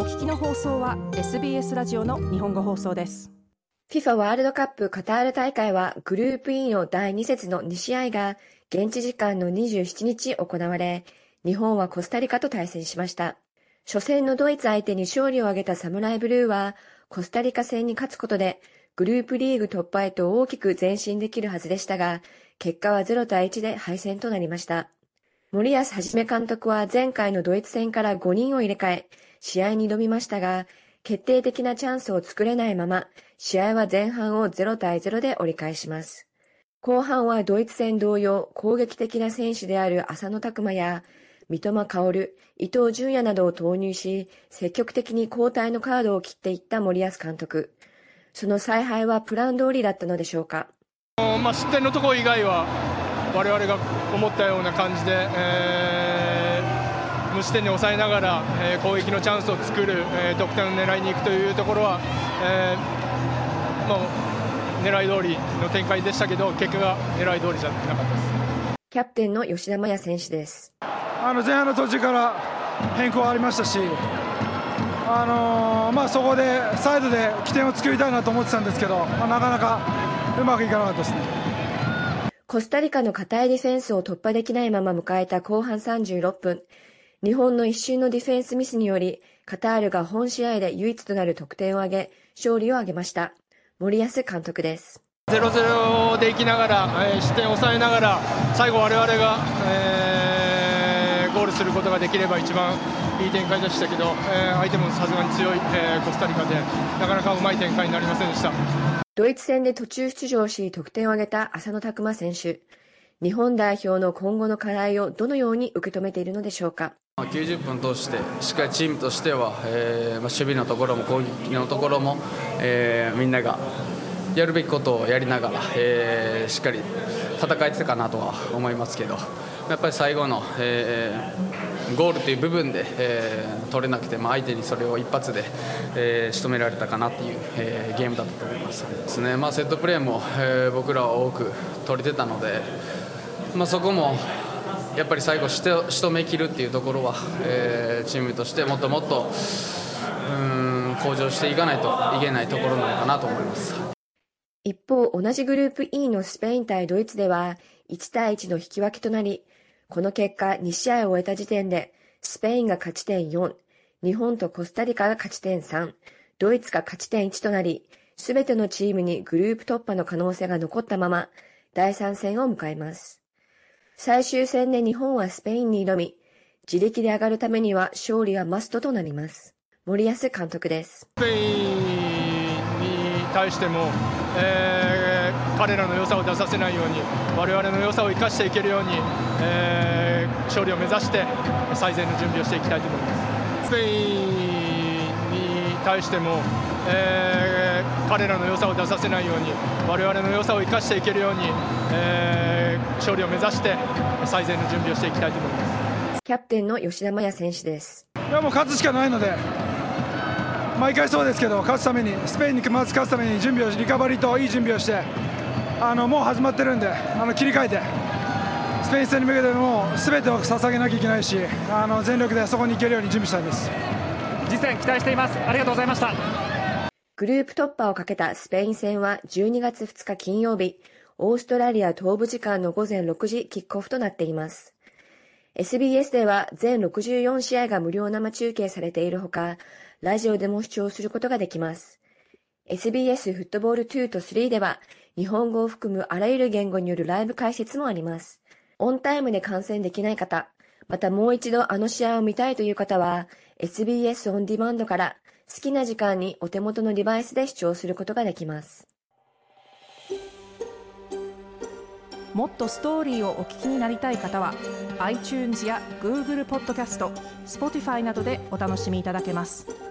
お聞きの放送は SBS ラジオの日本語放送です。FIFA ワールドカップカタール大会はグループ E の第2節の2試合が現地時間の27日行われ日本はコスタリカと対戦しました。初戦のドイツ相手に勝利を挙げたサムライブルーはコスタリカ戦に勝つことでグループリーグ突破へと大きく前進できるはずでしたが結果は0対1で敗戦となりました。森保一監督は前回のドイツ戦から5人を入れ替え、試合に挑みましたが、決定的なチャンスを作れないまま、試合は前半を0対0で折り返します。後半はドイツ戦同様、攻撃的な選手である浅野拓磨や、三笘薫、伊東純也などを投入し、積極的に交代のカードを切っていった森保監督。その采配はプラン通りだったのでしょうか。まあ、失点のところ以外は我々が思ったような感じで、えー、無失点に抑えながら、えー、攻撃のチャンスを作る、えー、得点を狙いに行くというところは、えーまあ、狙い通りの展開でしたけど結果が狙い通りじゃなかったですキャプテンの吉田麻也選手ですあの前半の途中から変更ありましたし、あのー、まあ、そこでサイドで起点を作りたいなと思ってたんですけど、まあ、なかなかうまくいかなかったですね。コスタリカの堅いディフェンスを突破できないまま迎えた後半36分、日本の一瞬のディフェンスミスにより、カタールが本試合で唯一となる得点を挙げ、勝利を挙げました。森保監督です。0-0でいきながら、えー、失点を抑えながら、最後我々が、えー、ゴールすることができれば一番いい展開でしたけど、えー、相手もさすがに強い、えー、コスタリカで、なかなかうまい展開になりませんでした。ドイツ戦で途中出場し得点を挙げた浅野拓磨選手。日本代表の今後の課題をどのように受け止めているのでしょうか？90分通してしっかりチームとしては、えー、守備のところも攻撃のところも、えー、みんながやるべきことをやりながら、えー、しっかり戦えてたかなとは思いますけどやっぱり最後の、えー、ゴールという部分で、えー、取れなくて、まあ、相手にそれを一発で、えー、仕留められたかなっていう、えー、ゲームだったと思います。ですね、まあ、セットプレーも、えー、僕らは多く取れてたので、まあ、そこもやっぱり最後し仕留めきるっていうところは、えー、チームとしてもっともっとうん向上していかないといけないところなのかなと思います。一方同じグループ E のスペイン対ドイツでは1対1の引き分けとなりこの結果2試合を終えた時点で、スペインが勝ち点4、日本とコスタリカが勝ち点3、ドイツが勝ち点1となり、すべてのチームにグループ突破の可能性が残ったまま、第3戦を迎えます。最終戦で日本はスペインに挑み、自力で上がるためには勝利はマストとなります。森保監督です。スペインに対しても、えー、彼らの良さを出させないように我々の良さを生かしていけるように、えー、勝利を目指して最善の準備をしていきたいと思います。スペインに対しても、えー、彼らの良さを出させないように我々の良さを生かしていけるように、えー、勝利を目指して最善の準備をしていきたいと思います。キャプテンの吉田麻也選手です。いやもう勝つしかないので毎回そうですけど勝つためにスペインにまず勝つために準備をリカバリーといい準備をしてあのもう始まってるんであの切り替えてスペイン戦に向けてもう全てを捧げなきゃいけないしあの全力でそこに行けるように準備したいです次戦期待していますありがとうございましたグループ突破をかけたスペイン戦は12月2日金曜日オーストラリア東部時間の午前6時キックオフとなっています SBS では全64試合が無料生中継されているほかラジオでも視聴することができます。SBS フットボール2と3では、日本語を含むあらゆる言語によるライブ解説もあります。オンタイムで観戦できない方、またもう一度あの試合を見たいという方は、SBS オンディマンドから好きな時間にお手元のデバイスで視聴することができます。もっとストーリーをお聞きになりたい方は iTunes や Google ポッドキャスト Spotify などでお楽しみいただけます。